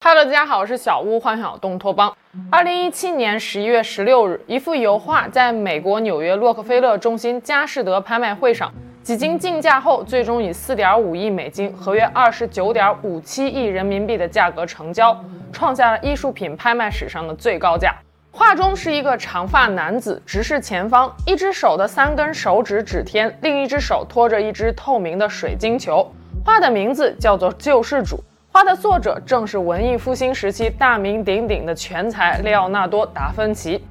哈喽，大家好，我是小屋，欢迎来到东托邦。二零一七年十一月十六日，一幅油画在美国纽约洛克菲勒中心佳士得拍卖会上，几经竞价后，最终以四点五亿美金（合约二十九点五七亿人民币）的价格成交，创下了艺术品拍卖史上的最高价。画中是一个长发男子直视前方，一只手的三根手指指天，另一只手托着一只透明的水晶球。画的名字叫做《救世主》。画的作者正是文艺复兴时期大名鼎鼎的全才列奥纳多·达芬奇。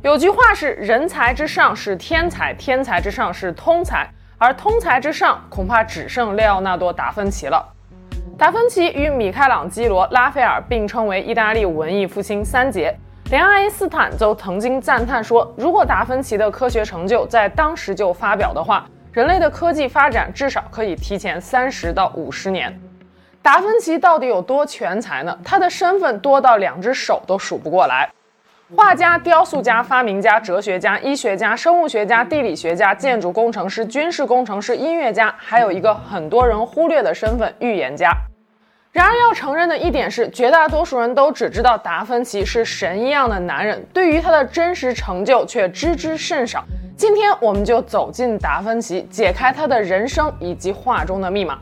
有句话是：人才之上是天才，天才之上是通才，而通才之上恐怕只剩列奥纳多·达芬奇了。达芬奇与米开朗基罗、拉斐尔并称为意大利文艺复兴三杰。连爱因斯坦都曾经赞叹说：“如果达芬奇的科学成就在当时就发表的话，人类的科技发展至少可以提前三十到五十年。”达芬奇到底有多全才呢？他的身份多到两只手都数不过来：画家、雕塑家、发明家、哲学家、医学家、生物学家、地理学家、建筑工程师、军事工程师、音乐家，还有一个很多人忽略的身份——预言家。然而，要承认的一点是，绝大多数人都只知道达芬奇是神一样的男人，对于他的真实成就却知之甚少。今天，我们就走进达芬奇，解开他的人生以及画中的密码。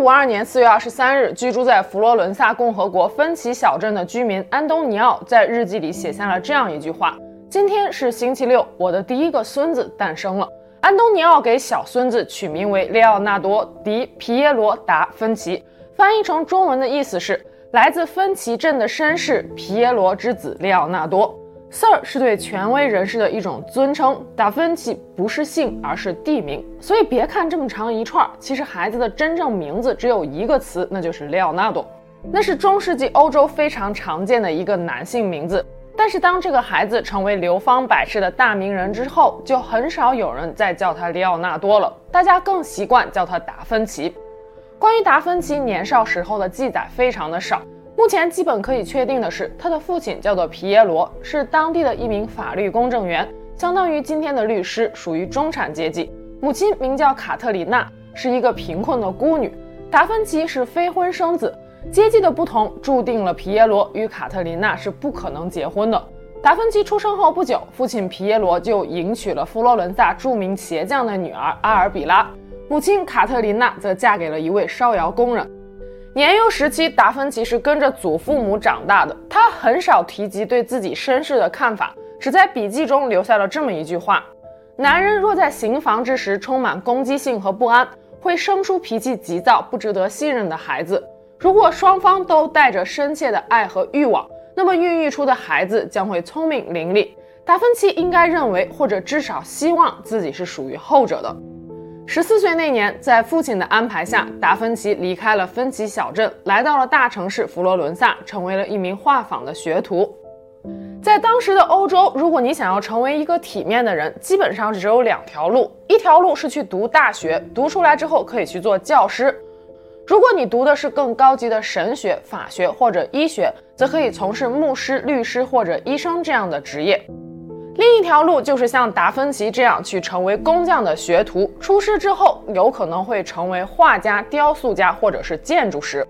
五二年四月二十三日，居住在佛罗伦萨共和国芬奇小镇的居民安东尼奥在日记里写下了这样一句话：“今天是星期六，我的第一个孙子诞生了。”安东尼奥给小孙子取名为列奥纳多·迪皮耶罗·达芬奇，翻译成中文的意思是来自芬奇镇的绅士皮耶罗之子列奥纳多。Sir 是对权威人士的一种尊称，达芬奇不是姓，而是地名，所以别看这么长一串，其实孩子的真正名字只有一个词，那就是列奥纳多，那是中世纪欧洲非常常见的一个男性名字。但是当这个孩子成为流芳百世的大名人之后，就很少有人再叫他列奥纳多了，大家更习惯叫他达芬奇。关于达芬奇年少时候的记载非常的少。目前基本可以确定的是，他的父亲叫做皮耶罗，是当地的一名法律公证员，相当于今天的律师，属于中产阶级。母亲名叫卡特琳娜，是一个贫困的孤女。达芬奇是非婚生子，阶级的不同注定了皮耶罗与卡特琳娜是不可能结婚的。达芬奇出生后不久，父亲皮耶罗就迎娶了佛罗伦萨著名鞋匠的女儿阿尔比拉，母亲卡特琳娜则嫁给了一位烧窑工人。年幼时期，达芬奇是跟着祖父母长大的。他很少提及对自己身世的看法，只在笔记中留下了这么一句话：男人若在行房之时充满攻击性和不安，会生出脾气急躁、不值得信任的孩子；如果双方都带着深切的爱和欲望，那么孕育出的孩子将会聪明伶俐。达芬奇应该认为，或者至少希望自己是属于后者的。十四岁那年，在父亲的安排下，达芬奇离开了芬奇小镇，来到了大城市佛罗伦萨，成为了一名画坊的学徒。在当时的欧洲，如果你想要成为一个体面的人，基本上只有两条路：一条路是去读大学，读出来之后可以去做教师；如果你读的是更高级的神学、法学或者医学，则可以从事牧师、律师或者医生这样的职业。另一条路就是像达芬奇这样去成为工匠的学徒，出师之后有可能会成为画家、雕塑家或者是建筑师。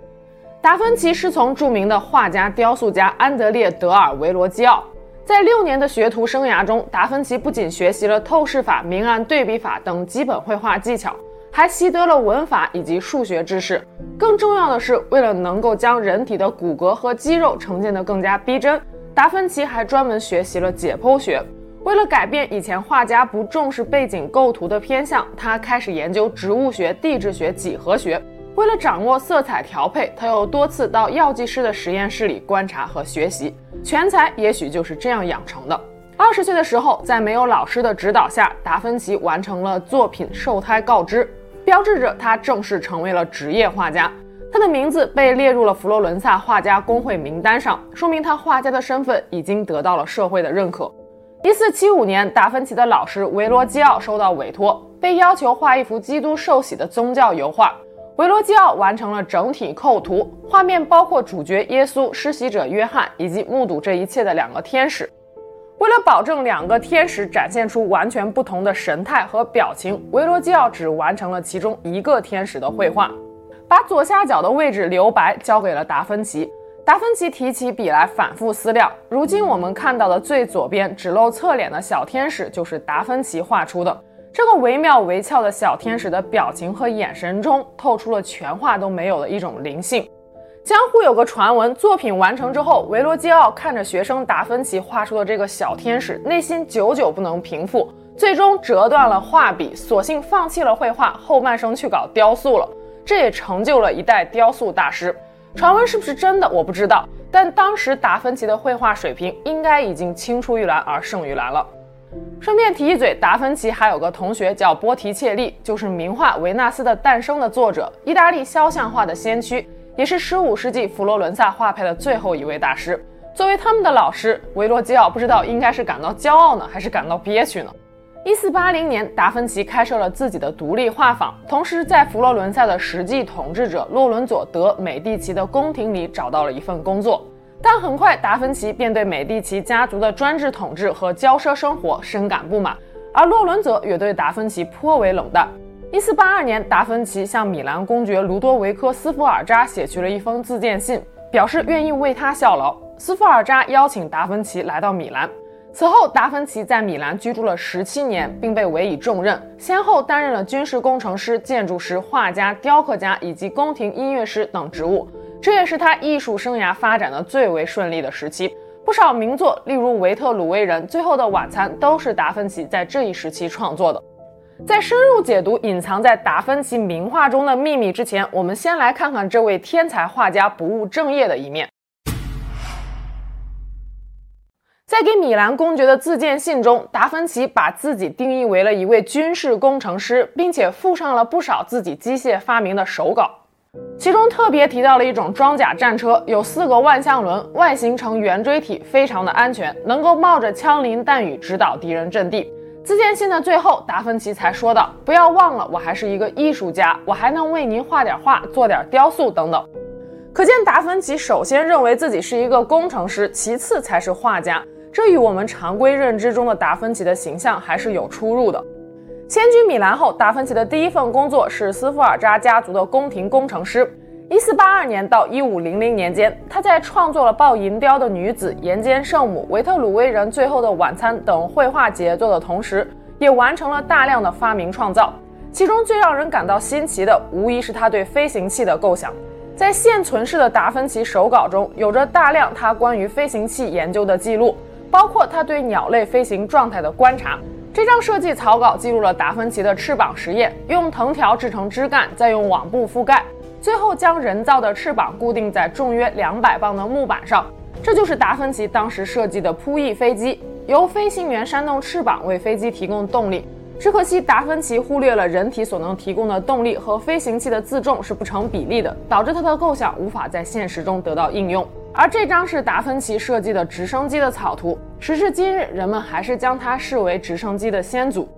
达芬奇师从著名的画家、雕塑家安德烈·德尔维罗基奥。在六年的学徒生涯中，达芬奇不仅学习了透视法、明暗对比法等基本绘画技巧，还习得了文法以及数学知识。更重要的是，为了能够将人体的骨骼和肌肉呈现得更加逼真。达芬奇还专门学习了解剖学。为了改变以前画家不重视背景构图的偏向，他开始研究植物学、地质学、几何学。为了掌握色彩调配，他又多次到药剂师的实验室里观察和学习。全才也许就是这样养成的。二十岁的时候，在没有老师的指导下，达芬奇完成了作品《受胎告知》，标志着他正式成为了职业画家。他的名字被列入了佛罗伦萨画家工会名单上，说明他画家的身份已经得到了社会的认可。一四七五年，达芬奇的老师维罗基奥收到委托，被要求画一幅基督受洗的宗教油画。维罗基奥完成了整体构图，画面包括主角耶稣、施洗者约翰以及目睹这一切的两个天使。为了保证两个天使展现出完全不同的神态和表情，维罗基奥只完成了其中一个天使的绘画，把左下角的位置留白交给了达芬奇。达芬奇提起笔来反复思量。如今我们看到的最左边只露侧脸的小天使，就是达芬奇画出的。这个惟妙惟肖的小天使的表情和眼神中，透出了全画都没有的一种灵性。江湖有个传闻，作品完成之后，维罗基奥看着学生达芬奇画出的这个小天使，内心久久不能平复，最终折断了画笔，索性放弃了绘画，后半生去搞雕塑了。这也成就了一代雕塑大师。传闻是不是真的，我不知道。但当时达芬奇的绘画水平应该已经青出于蓝而胜于蓝了。顺便提一嘴，达芬奇还有个同学叫波提切利，就是名画《维纳斯的诞生》的作者，意大利肖像画的先驱。也是十五世纪佛罗伦萨画派的最后一位大师。作为他们的老师，维罗基奥不知道应该是感到骄傲呢，还是感到憋屈呢？一四八零年，达芬奇开设了自己的独立画坊，同时在佛罗伦萨的实际统治者洛伦佐·德·美第奇的宫廷里找到了一份工作。但很快，达芬奇便对美第奇家族的专制统治和骄奢生活深感不满，而洛伦佐也对达芬奇颇为冷淡。一四八二年，达芬奇向米兰公爵卢多维科·斯福尔扎写去了一封自荐信，表示愿意为他效劳。斯福尔扎邀请达芬奇来到米兰。此后，达芬奇在米兰居住了十七年，并被委以重任，先后担任了军事工程师、建筑师、画家、雕刻家以及宫廷音乐师等职务。这也是他艺术生涯发展的最为顺利的时期。不少名作，例如《维特鲁威人》《最后的晚餐》，都是达芬奇在这一时期创作的。在深入解读隐藏在达芬奇名画中的秘密之前，我们先来看看这位天才画家不务正业的一面。在给米兰公爵的自荐信中，达芬奇把自己定义为了一位军事工程师，并且附上了不少自己机械发明的手稿，其中特别提到了一种装甲战车，有四个万向轮，外形呈圆锥体，非常的安全，能够冒着枪林弹雨指导敌人阵地。自荐信的最后，达芬奇才说道：“不要忘了，我还是一个艺术家，我还能为您画点画，做点雕塑等等。”可见达芬奇首先认为自己是一个工程师，其次才是画家，这与我们常规认知中的达芬奇的形象还是有出入的。迁居米兰后，达芬奇的第一份工作是斯福尔扎家族的宫廷工程师。一四八二年到一五零零年间，他在创作了抱银雕的女子、岩间圣母、维特鲁威人、最后的晚餐等绘画杰作的同时，也完成了大量的发明创造。其中最让人感到新奇的，无疑是他对飞行器的构想。在现存世的达芬奇手稿中，有着大量他关于飞行器研究的记录，包括他对鸟类飞行状态的观察。这张设计草稿记录了达芬奇的翅膀实验：用藤条制成枝干，再用网布覆盖。最后将人造的翅膀固定在重约两百磅的木板上，这就是达芬奇当时设计的扑翼飞机，由飞行员扇动翅膀为飞机提供动力。只可惜达芬奇忽略了人体所能提供的动力和飞行器的自重是不成比例的，导致他的构想无法在现实中得到应用。而这张是达芬奇设计的直升机的草图，时至今日，人们还是将它视为直升机的先祖。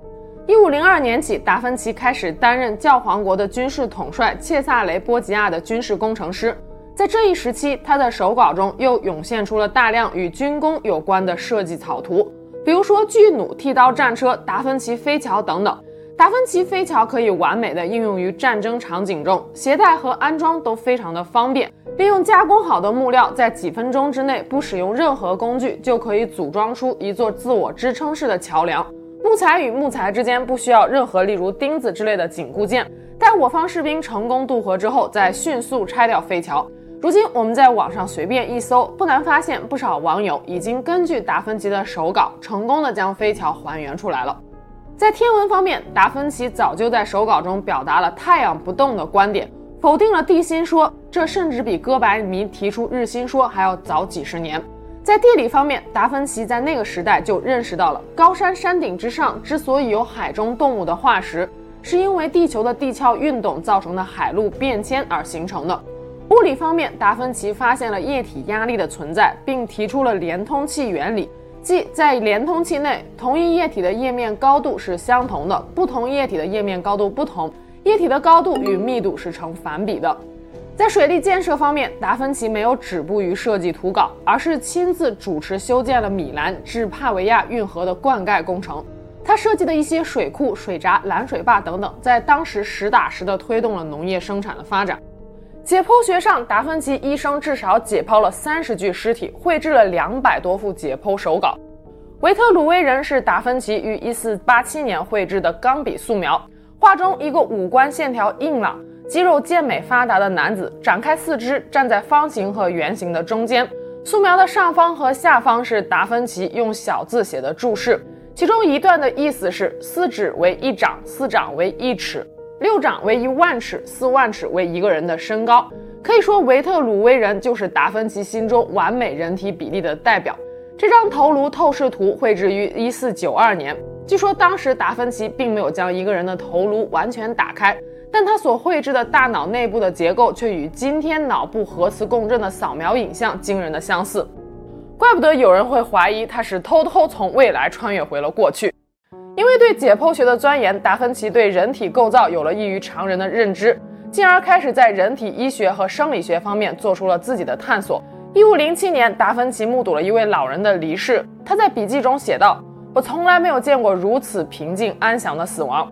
一五零二年起，达芬奇开始担任教皇国的军事统帅切萨雷·波吉亚的军事工程师。在这一时期，他的手稿中又涌现出了大量与军工有关的设计草图，比如说巨弩、剃刀战车、达芬奇飞桥等等。达芬奇飞桥可以完美的应用于战争场景中，携带和安装都非常的方便。利用加工好的木料，在几分钟之内，不使用任何工具，就可以组装出一座自我支撑式的桥梁。木材与木材之间不需要任何，例如钉子之类的紧固件。待我方士兵成功渡河之后，再迅速拆掉飞桥。如今我们在网上随便一搜，不难发现不少网友已经根据达芬奇的手稿，成功的将飞桥还原出来了。在天文方面，达芬奇早就在手稿中表达了太阳不动的观点，否定了地心说，这甚至比哥白尼提出日心说还要早几十年。在地理方面，达芬奇在那个时代就认识到了高山山顶之上之所以有海中动物的化石，是因为地球的地壳运动造成的海陆变迁而形成的。物理方面，达芬奇发现了液体压力的存在，并提出了连通器原理，即在连通器内，同一液体的液面高度是相同的，不同液体的液面高度不同，液体的高度与密度是成反比的。在水利建设方面，达芬奇没有止步于设计图稿，而是亲自主持修建了米兰至帕维亚运河的灌溉工程。他设计的一些水库、水闸、拦水坝等等，在当时实打实地推动了农业生产的发展。解剖学上，达芬奇一生至少解剖了三十具尸体，绘制了两百多幅解剖手稿。维特鲁威人是达芬奇于一四八七年绘制的钢笔素描，画中一个五官线条硬朗、肌肉健美发达的男子，展开四肢站在方形和圆形的中间。素描的上方和下方是达芬奇用小字写的注释，其中一段的意思是：四指为一掌，四掌为一尺。六掌为一万尺，四万尺为一个人的身高。可以说，维特鲁威人就是达芬奇心中完美人体比例的代表。这张头颅透视图绘制于一四九二年，据说当时达芬奇并没有将一个人的头颅完全打开，但他所绘制的大脑内部的结构却与今天脑部核磁共振的扫描影像惊人的相似。怪不得有人会怀疑他是偷偷从未来穿越回了过去。因为对解剖学的钻研，达芬奇对人体构造有了异于常人的认知，进而开始在人体医学和生理学方面做出了自己的探索。一五零七年，达芬奇目睹了一位老人的离世，他在笔记中写道：“我从来没有见过如此平静安详的死亡。”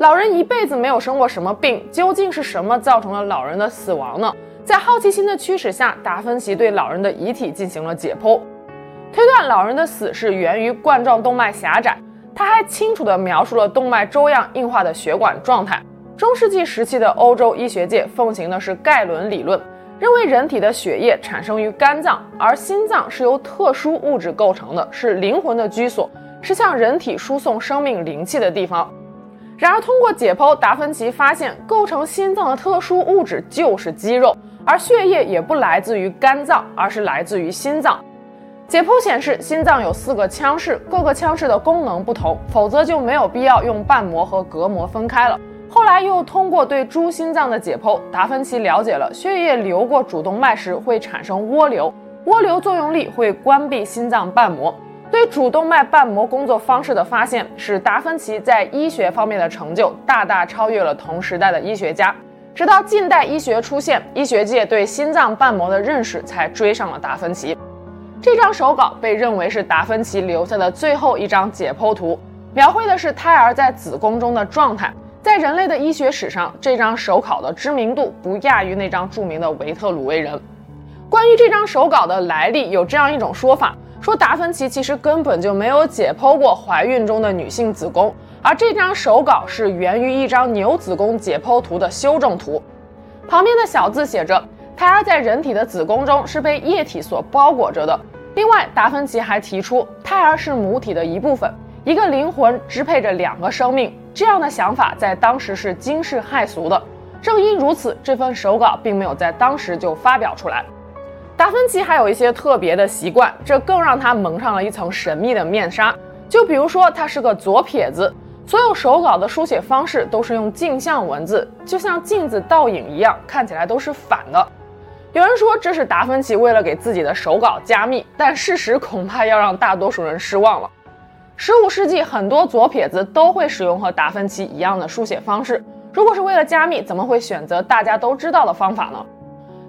老人一辈子没有生过什么病，究竟是什么造成了老人的死亡呢？在好奇心的驱使下，达芬奇对老人的遗体进行了解剖，推断老人的死是源于冠状动脉狭窄。他还清楚地描述了动脉粥样硬化的血管状态。中世纪时期的欧洲医学界奉行的是盖伦理论，认为人体的血液产生于肝脏，而心脏是由特殊物质构成的，是灵魂的居所，是向人体输送生命灵气的地方。然而，通过解剖，达芬奇发现构成心脏的特殊物质就是肌肉，而血液也不来自于肝脏，而是来自于心脏。解剖显示，心脏有四个腔室，各个腔室的功能不同，否则就没有必要用瓣膜和隔膜分开了。后来又通过对猪心脏的解剖，达芬奇了解了血液流过主动脉时会产生涡流，涡流作用力会关闭心脏瓣膜。对主动脉瓣膜工作方式的发现，使达芬奇在医学方面的成就大大超越了同时代的医学家。直到近代医学出现，医学界对心脏瓣膜的认识才追上了达芬奇。这张手稿被认为是达芬奇留下的最后一张解剖图，描绘的是胎儿在子宫中的状态。在人类的医学史上，这张手稿的知名度不亚于那张著名的维特鲁威人。关于这张手稿的来历，有这样一种说法：说达芬奇其实根本就没有解剖过怀孕中的女性子宫，而这张手稿是源于一张牛子宫解剖图的修正图，旁边的小字写着。胎儿在人体的子宫中是被液体所包裹着的。另外，达芬奇还提出，胎儿是母体的一部分，一个灵魂支配着两个生命。这样的想法在当时是惊世骇俗的。正因如此，这份手稿并没有在当时就发表出来。达芬奇还有一些特别的习惯，这更让他蒙上了一层神秘的面纱。就比如说，他是个左撇子。所有手稿的书写方式都是用镜像文字，就像镜子倒影一样，看起来都是反的。有人说这是达芬奇为了给自己的手稿加密，但事实恐怕要让大多数人失望了。十五世纪很多左撇子都会使用和达芬奇一样的书写方式，如果是为了加密，怎么会选择大家都知道的方法呢？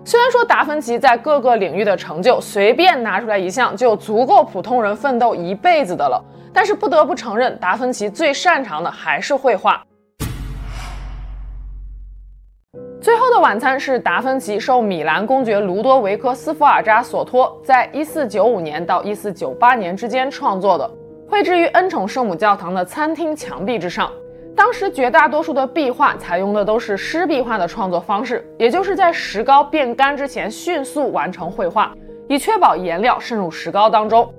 虽然说达芬奇在各个领域的成就，随便拿出来一项就足够普通人奋斗一辈子的了，但是不得不承认，达芬奇最擅长的还是绘画。最后的晚餐是达芬奇受米兰公爵卢多维科斯福尔扎所托，在一四九五年到一四九八年之间创作的，绘制于恩宠圣母教堂的餐厅墙壁之上。当时绝大多数的壁画采用的都是湿壁画的创作方式，也就是在石膏变干之前迅速完成绘画，以确保颜料渗入石膏当中。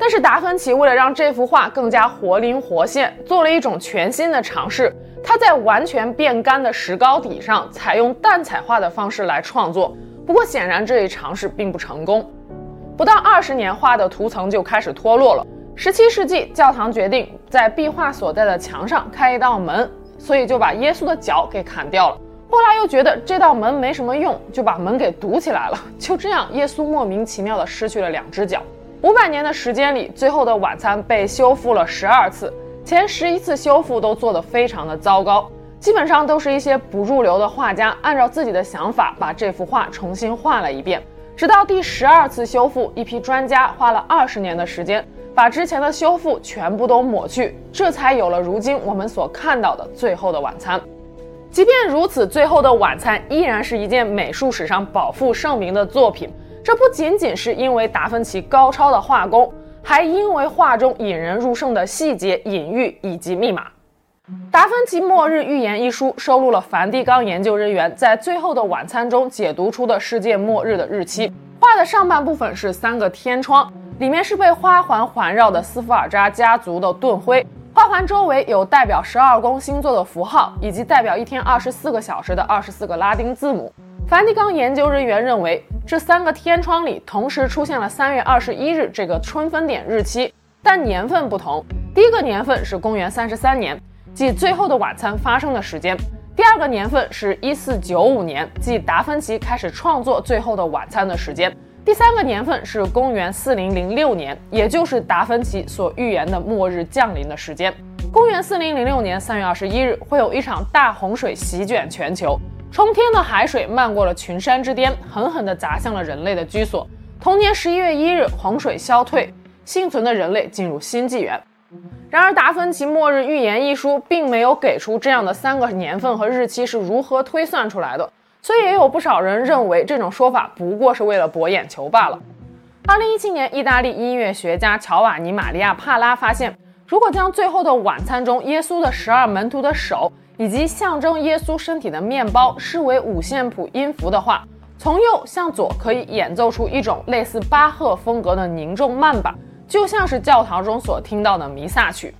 但是达芬奇为了让这幅画更加活灵活现，做了一种全新的尝试。他在完全变干的石膏底上采用淡彩画的方式来创作，不过显然这一尝试并不成功。不到二十年，画的涂层就开始脱落了。十七世纪，教堂决定在壁画所在的墙上开一道门，所以就把耶稣的脚给砍掉了。后来又觉得这道门没什么用，就把门给堵起来了。就这样，耶稣莫名其妙地失去了两只脚。五百年的时间里，最后的晚餐被修复了十二次。前十一次修复都做得非常的糟糕，基本上都是一些不入流的画家按照自己的想法把这幅画重新画了一遍。直到第十二次修复，一批专家花了二十年的时间，把之前的修复全部都抹去，这才有了如今我们所看到的《最后的晚餐》。即便如此，《最后的晚餐》依然是一件美术史上饱负盛名的作品。这不仅仅是因为达芬奇高超的画工，还因为画中引人入胜的细节、隐喻以及密码。达芬奇《末日预言》一书收录了梵蒂冈研究人员在《最后的晚餐》中解读出的世界末日的日期。画的上半部分是三个天窗，里面是被花环环绕的斯福尔扎家族的盾徽。花环周围有代表十二宫星座的符号，以及代表一天二十四个小时的二十四个拉丁字母。梵蒂冈研究人员认为，这三个天窗里同时出现了三月二十一日这个春分点日期，但年份不同。第一个年份是公元三十三年。即《最后的晚餐》发生的时间，第二个年份是一四九五年，即达芬奇开始创作《最后的晚餐》的时间；第三个年份是公元四零零六年，也就是达芬奇所预言的末日降临的时间。公元四零零六年三月二十一日，会有一场大洪水席卷全球，冲天的海水漫过了群山之巅，狠狠地砸向了人类的居所。同年十一月一日，洪水消退，幸存的人类进入新纪元。然而，达芬奇《末日预言》一书并没有给出这样的三个年份和日期是如何推算出来的，所以也有不少人认为这种说法不过是为了博眼球罢了。二零一七年，意大利音乐学家乔瓦尼·玛利亚·帕拉发现，如果将《最后的晚餐》中耶稣的十二门徒的手以及象征耶稣身体的面包视为五线谱音符的话，从右向左可以演奏出一种类似巴赫风格的凝重慢板。就像是教堂中所听到的弥撒曲。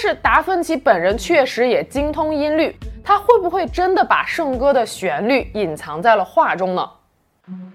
是，达芬奇本人确实也精通音律，他会不会真的把圣歌的旋律隐藏在了画中呢？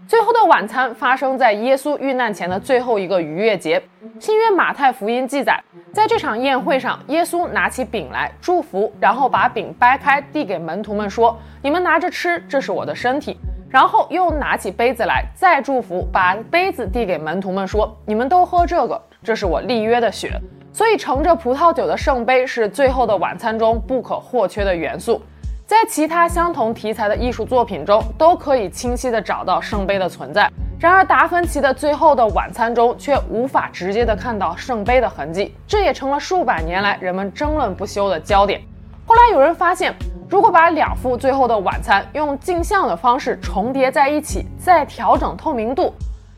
最后的晚餐发生在耶稣遇难前的最后一个逾越节。新约马太福音记载，在这场宴会上，耶稣拿起饼来祝福，然后把饼掰开递给门徒们说：“你们拿着吃，这是我的身体。”然后又拿起杯子来再祝福，把杯子递给门徒们说：“你们都喝这个，这是我立约的血。”所以盛着葡萄酒的圣杯是最后的晚餐中不可或缺的元素。在其他相同题材的艺术作品中，都可以清晰地找到圣杯的存在。然而，达芬奇的《最后的晚餐》中却无法直接地看到圣杯的痕迹，这也成了数百年来人们争论不休的焦点。后来有人发现，如果把两幅《最后的晚餐》用镜像的方式重叠在一起，再调整透明度，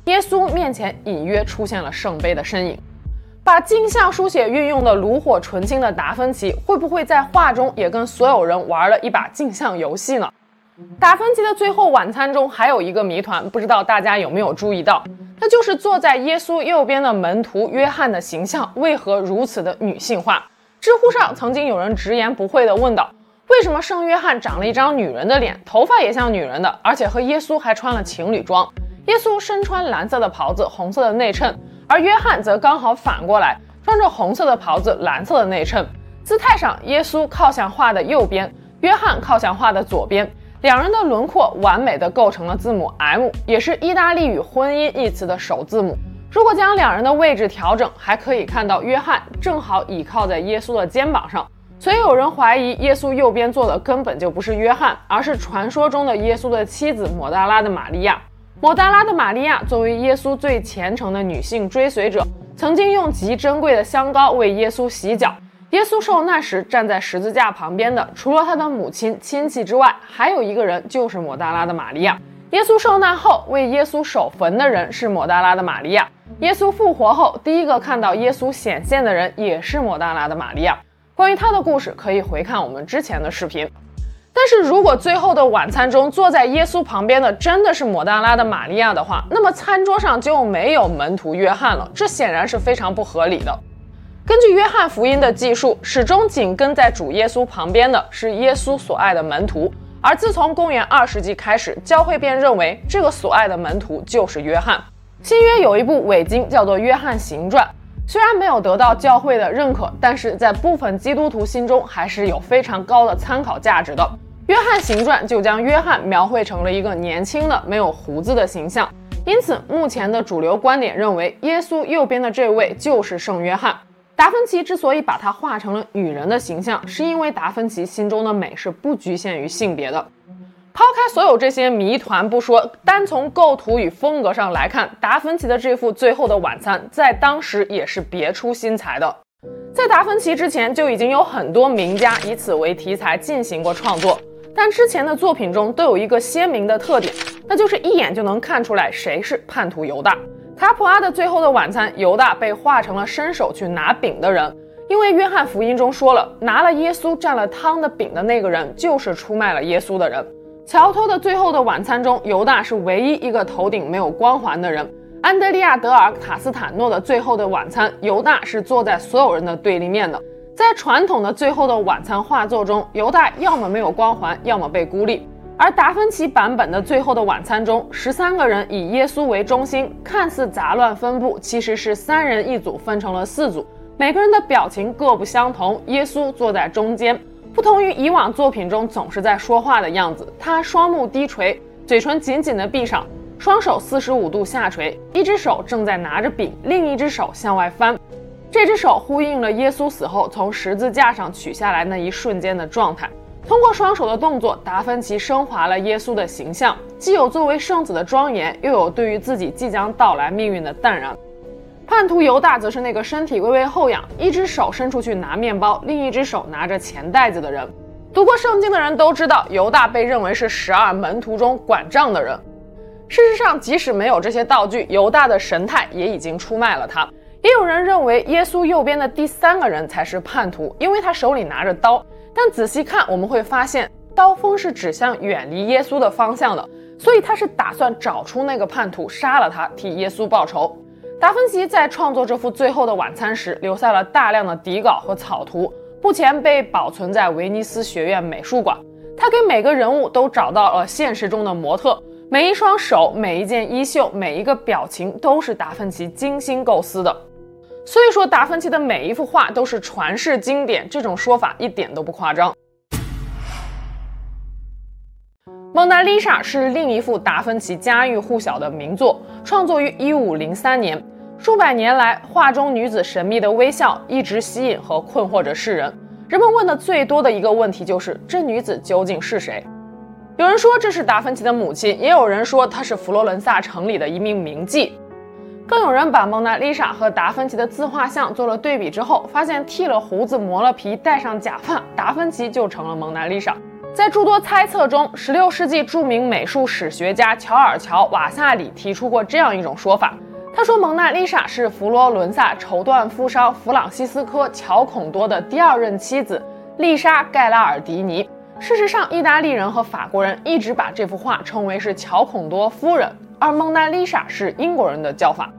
耶稣面前隐约出现了圣杯的身影。把镜像书写运用的炉火纯青的达芬奇，会不会在画中也跟所有人玩了一把镜像游戏呢？达芬奇的《最后晚餐》中还有一个谜团，不知道大家有没有注意到？那就是坐在耶稣右边的门徒约翰的形象为何如此的女性化？知乎上曾经有人直言不讳地问道：为什么圣约翰长了一张女人的脸，头发也像女人的，而且和耶稣还穿了情侣装？耶稣身穿蓝色的袍子，红色的内衬。而约翰则刚好反过来，穿着红色的袍子，蓝色的内衬。姿态上，耶稣靠向画的右边，约翰靠向画的左边，两人的轮廓完美的构成了字母 M，也是意大利语“婚姻”一词的首字母。如果将两人的位置调整，还可以看到约翰正好倚靠在耶稣的肩膀上。所以有人怀疑，耶稣右边坐的根本就不是约翰，而是传说中的耶稣的妻子抹大拉的玛利亚。抹大拉的玛利亚作为耶稣最虔诚的女性追随者，曾经用极珍贵的香膏为耶稣洗脚。耶稣受难时站在十字架旁边的，除了他的母亲亲戚之外，还有一个人，就是抹大拉的玛利亚。耶稣受难后为耶稣守坟的人是抹大拉的玛利亚。耶稣复活后，第一个看到耶稣显现的人也是抹大拉的玛利亚。关于他的故事，可以回看我们之前的视频。但是如果最后的晚餐中坐在耶稣旁边的真的是抹大拉的玛利亚的话，那么餐桌上就没有门徒约翰了，这显然是非常不合理的。根据约翰福音的记述，始终紧跟在主耶稣旁边的是耶稣所爱的门徒，而自从公元二世纪开始，教会便认为这个所爱的门徒就是约翰。新约有一部伪经叫做《约翰行传》，虽然没有得到教会的认可，但是在部分基督徒心中还是有非常高的参考价值的。《约翰行传》就将约翰描绘成了一个年轻的、没有胡子的形象，因此目前的主流观点认为，耶稣右边的这位就是圣约翰。达芬奇之所以把他画成了女人的形象，是因为达芬奇心中的美是不局限于性别的。抛开所有这些谜团不说，单从构图与风格上来看，达芬奇的这幅《最后的晚餐》在当时也是别出心裁的。在达芬奇之前，就已经有很多名家以此为题材进行过创作，但之前的作品中都有一个鲜明的特点，那就是一眼就能看出来谁是叛徒犹大。卡普拉的最后的晚餐，犹大被画成了伸手去拿饼的人，因为约翰福音中说了，拿了耶稣蘸了汤的饼的那个人就是出卖了耶稣的人。乔托的最后的晚餐中，犹大是唯一一个头顶没有光环的人。安德利亚德尔卡斯坦诺的最后的晚餐，犹大是坐在所有人的对立面的。在传统的最后的晚餐画作中，犹大要么没有光环，要么被孤立。而达芬奇版本的《最后的晚餐》中，十三个人以耶稣为中心，看似杂乱分布，其实是三人一组，分成了四组，每个人的表情各不相同。耶稣坐在中间，不同于以往作品中总是在说话的样子，他双目低垂，嘴唇紧紧地闭上，双手四十五度下垂，一只手正在拿着饼，另一只手向外翻，这只手呼应了耶稣死后从十字架上取下来那一瞬间的状态。通过双手的动作，达芬奇升华了耶稣的形象，既有作为圣子的庄严，又有对于自己即将到来命运的淡然。叛徒犹大则是那个身体微微后仰，一只手伸出去拿面包，另一只手拿着钱袋子的人。读过圣经的人都知道，犹大被认为是十二门徒中管账的人。事实上，即使没有这些道具，犹大的神态也已经出卖了他。也有人认为，耶稣右边的第三个人才是叛徒，因为他手里拿着刀。但仔细看，我们会发现刀锋是指向远离耶稣的方向的，所以他是打算找出那个叛徒，杀了他，替耶稣报仇。达芬奇在创作这幅《最后的晚餐》时，留下了大量的底稿和草图，目前被保存在威尼斯学院美术馆。他给每个人物都找到了现实中的模特，每一双手、每一件衣袖、每一个表情，都是达芬奇精心构思的。所以说，达芬奇的每一幅画都是传世经典，这种说法一点都不夸张。蒙娜丽莎是另一幅达芬奇家喻户晓的名作，创作于一五零三年。数百年来，画中女子神秘的微笑一直吸引和困惑着世人。人们问的最多的一个问题就是：这女子究竟是谁？有人说这是达芬奇的母亲，也有人说她是佛罗伦萨城里的一名名妓。更有人把蒙娜丽莎和达芬奇的自画像做了对比之后，发现剃了胡子、磨了皮、戴上假发，达芬奇就成了蒙娜丽莎。在诸多猜测中，16世纪著名美术史学家乔尔乔·瓦萨里提出过这样一种说法：他说，蒙娜丽莎是佛罗伦萨绸缎富商弗朗西斯科·乔孔多的第二任妻子丽莎·盖拉尔迪尼。事实上，意大利人和法国人一直把这幅画称为是乔孔多夫人。而蒙娜丽莎是英国人的叫法。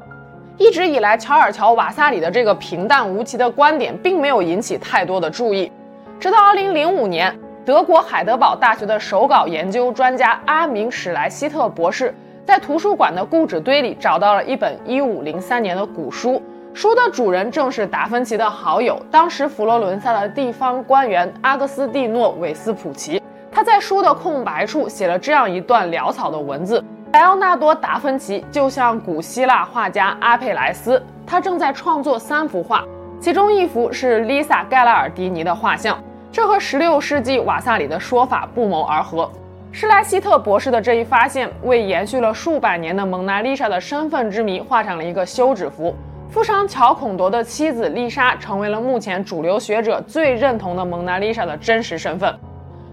一直以来，乔尔乔·瓦萨里的这个平淡无奇的观点并没有引起太多的注意。直到2005年，德国海德堡大学的手稿研究专家阿明·史莱希特博士在图书馆的故纸堆里找到了一本1503年的古书，书的主人正是达芬奇的好友，当时佛罗伦萨的地方官员阿格斯蒂诺·韦斯普奇。他在书的空白处写了这样一段潦草的文字。莱昂纳多·达芬奇就像古希腊画家阿佩莱斯，他正在创作三幅画，其中一幅是丽莎·盖拉尔迪尼的画像。这和16世纪瓦萨里的说法不谋而合。施莱希特博士的这一发现，为延续了数百年的蒙娜丽莎的身份之谜画上了一个休止符。富商乔孔多的妻子丽莎成为了目前主流学者最认同的蒙娜丽莎的真实身份。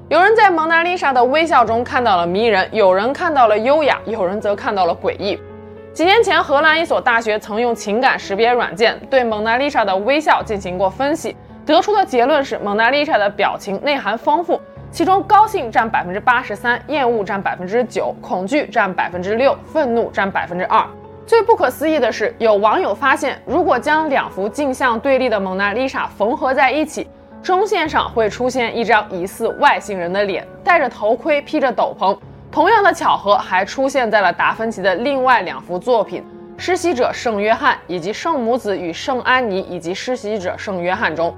有人在蒙娜丽莎的微笑中看到了迷人，有人看到了优雅，有人则看到了诡异。几年前，荷兰一所大学曾用情感识别软件对蒙娜丽莎的微笑进行过分析，得出的结论是蒙娜丽莎的表情内涵丰富，其中高兴占百分之八十三，厌恶占百分之九，恐惧占百分之六，愤怒占百分之二。最不可思议的是，有网友发现，如果将两幅镜像对立的蒙娜丽莎缝合在一起。中线上会出现一张疑似外星人的脸，戴着头盔，披着斗篷。同样的巧合还出现在了达芬奇的另外两幅作品，施洗者圣约翰以及圣母子与圣安妮以及施洗者圣约翰中。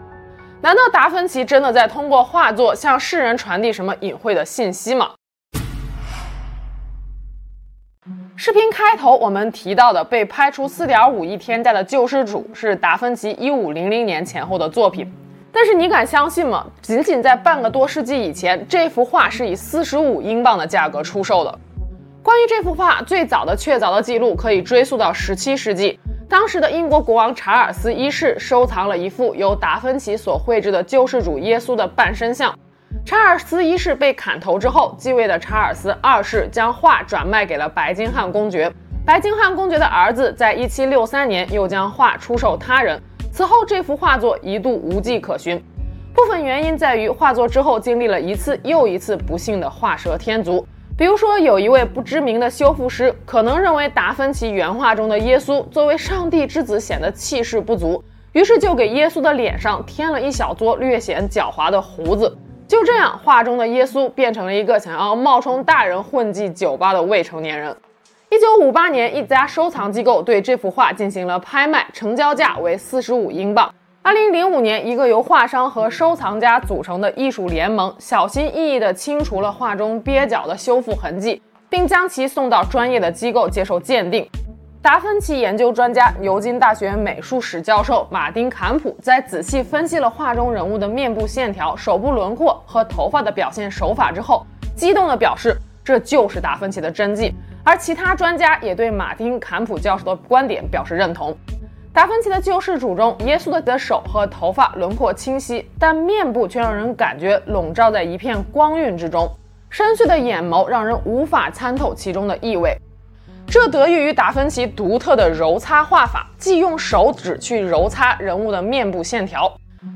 难道达芬奇真的在通过画作向世人传递什么隐晦的信息吗？视频开头我们提到的被拍出四点五亿天价的救世主是达芬奇一五零零年前后的作品，但是你敢相信吗？仅仅在半个多世纪以前，这幅画是以四十五英镑的价格出售的。关于这幅画最早的确凿的记录可以追溯到十七世纪。当时的英国国王查尔斯一世收藏了一幅由达芬奇所绘制的救世主耶稣的半身像。查尔斯一世被砍头之后，继位的查尔斯二世将画转卖给了白金汉公爵。白金汉公爵的儿子在一七六三年又将画出售他人。此后，这幅画作一度无迹可寻。部分原因在于画作之后经历了一次又一次不幸的画蛇添足。比如说，有一位不知名的修复师可能认为达芬奇原画中的耶稣作为上帝之子显得气势不足，于是就给耶稣的脸上添了一小撮略显狡猾的胡子。就这样，画中的耶稣变成了一个想要冒充大人混迹酒吧的未成年人。一九五八年，一家收藏机构对这幅画进行了拍卖，成交价为四十五英镑。二零零五年，一个由画商和收藏家组成的艺术联盟，小心翼翼地清除了画中蹩脚的修复痕迹，并将其送到专业的机构接受鉴定。达芬奇研究专家、牛津大学美术史教授马丁·坎普在仔细分析了画中人物的面部线条、手部轮廓和头发的表现手法之后，激动地表示：“这就是达芬奇的真迹。”而其他专家也对马丁·坎普教授的观点表示认同。达芬奇的救世主中，耶稣的手和头发轮廓清晰，但面部却让人感觉笼罩在一片光晕之中。深邃的眼眸让人无法参透其中的意味。这得益于达芬奇独特的揉擦画法，即用手指去揉擦人物的面部线条，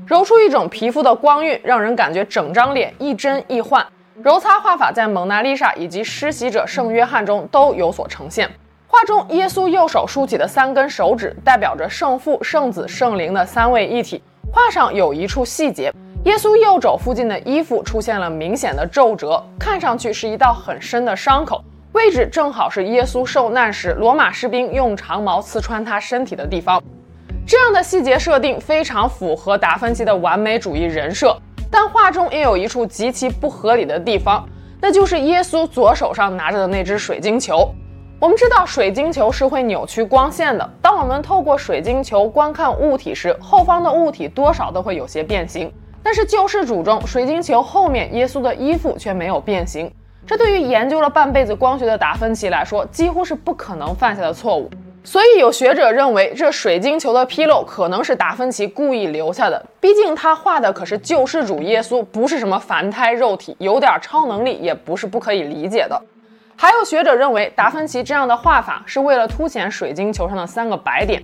揉出一种皮肤的光晕，让人感觉整张脸一真一幻。揉擦画法在蒙娜丽莎以及施洗者圣约翰中都有所呈现。画中耶稣右手竖起的三根手指，代表着圣父、圣子、圣灵的三位一体。画上有一处细节，耶稣右肘附近的衣服出现了明显的皱褶，看上去是一道很深的伤口，位置正好是耶稣受难时罗马士兵用长矛刺穿他身体的地方。这样的细节设定非常符合达芬奇的完美主义人设，但画中也有一处极其不合理的地方，那就是耶稣左手上拿着的那只水晶球。我们知道水晶球是会扭曲光线的。当我们透过水晶球观看物体时，后方的物体多少都会有些变形。但是救世主中，水晶球后面耶稣的衣服却没有变形。这对于研究了半辈子光学的达芬奇来说，几乎是不可能犯下的错误。所以有学者认为，这水晶球的纰漏可能是达芬奇故意留下的。毕竟他画的可是救世主耶稣，不是什么凡胎肉体，有点超能力也不是不可以理解的。还有学者认为，达芬奇这样的画法是为了凸显水晶球上的三个白点。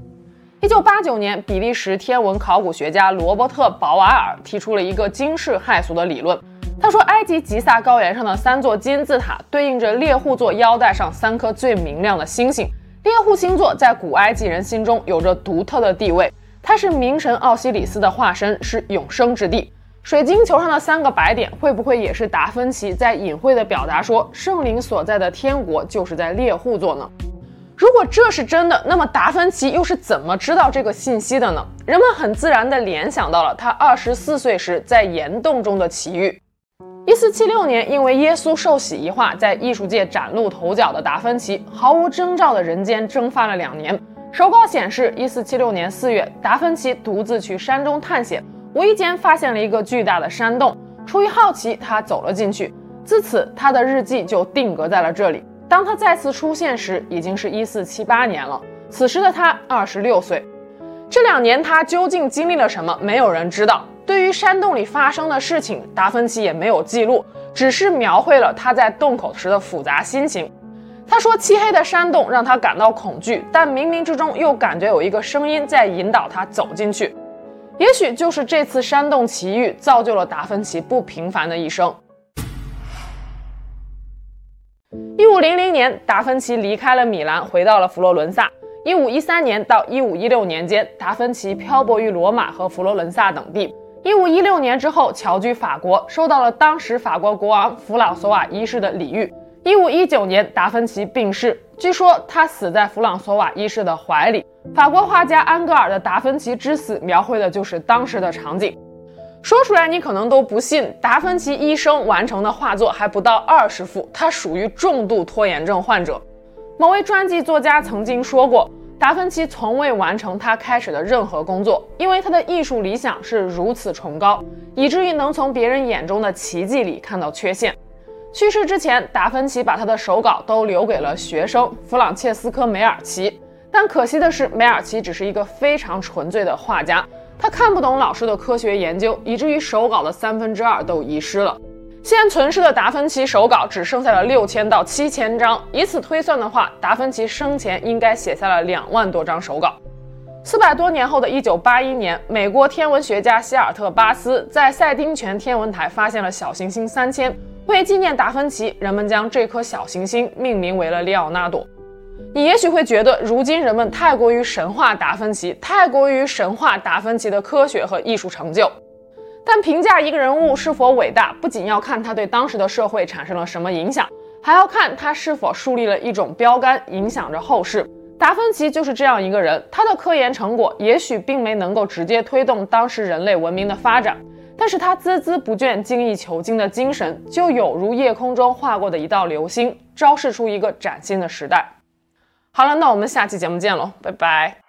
一九八九年，比利时天文考古学家罗伯特·鲍瓦尔提出了一个惊世骇俗的理论。他说，埃及吉萨高原上的三座金字塔对应着猎户座腰带上三颗最明亮的星星。猎户星座在古埃及人心中有着独特的地位，它是冥神奥西里斯的化身，是永生之地。水晶球上的三个白点，会不会也是达芬奇在隐晦地表达说，圣灵所在的天国就是在猎户座呢？如果这是真的，那么达芬奇又是怎么知道这个信息的呢？人们很自然地联想到了他二十四岁时在岩洞中的奇遇。一四七六年，因为耶稣受洗一画在艺术界崭露头角的达芬奇，毫无征兆的人间蒸发了两年。手稿显示，一四七六年四月，达芬奇独自去山中探险。无意间发现了一个巨大的山洞，出于好奇，他走了进去。自此，他的日记就定格在了这里。当他再次出现时，已经是一四七八年了。此时的他二十六岁。这两年他究竟经历了什么？没有人知道。对于山洞里发生的事情，达芬奇也没有记录，只是描绘了他在洞口时的复杂心情。他说，漆黑的山洞让他感到恐惧，但冥冥之中又感觉有一个声音在引导他走进去。也许就是这次山洞奇遇造就了达芬奇不平凡的一生。一五零零年，达芬奇离开了米兰，回到了佛罗伦萨。一五一三年到一五一六年间，达芬奇漂泊于罗马和佛罗伦萨等地。一五一六年之后，侨居法国，受到了当时法国国王弗朗索瓦一世的礼遇。一五一九年，达芬奇病逝，据说他死在弗朗索瓦一世的怀里。法国画家安格尔的《达芬奇之死》描绘的就是当时的场景。说出来你可能都不信，达芬奇一生完成的画作还不到二十幅，他属于重度拖延症患者。某位传记作家曾经说过，达芬奇从未完成他开始的任何工作，因为他的艺术理想是如此崇高，以至于能从别人眼中的奇迹里看到缺陷。去世之前，达芬奇把他的手稿都留给了学生弗朗切斯科·梅尔奇，但可惜的是，梅尔奇只是一个非常纯粹的画家。他看不懂老师的科学研究，以至于手稿的三分之二都遗失了。现存世的达芬奇手稿只剩下了六千到七千张，以此推算的话，达芬奇生前应该写下了两万多张手稿。四百多年后的一九八一年，美国天文学家希尔特巴斯在赛丁泉天文台发现了小行星三千，为纪念达芬奇，人们将这颗小行星命名为了利奥纳多。你也许会觉得，如今人们太过于神话达芬奇，太过于神话达芬奇的科学和艺术成就。但评价一个人物是否伟大，不仅要看他对当时的社会产生了什么影响，还要看他是否树立了一种标杆，影响着后世。达芬奇就是这样一个人，他的科研成果也许并没能够直接推动当时人类文明的发展，但是他孜孜不倦、精益求精的精神，就有如夜空中划过的一道流星，昭示出一个崭新的时代。好了，那我们下期节目见喽，拜拜。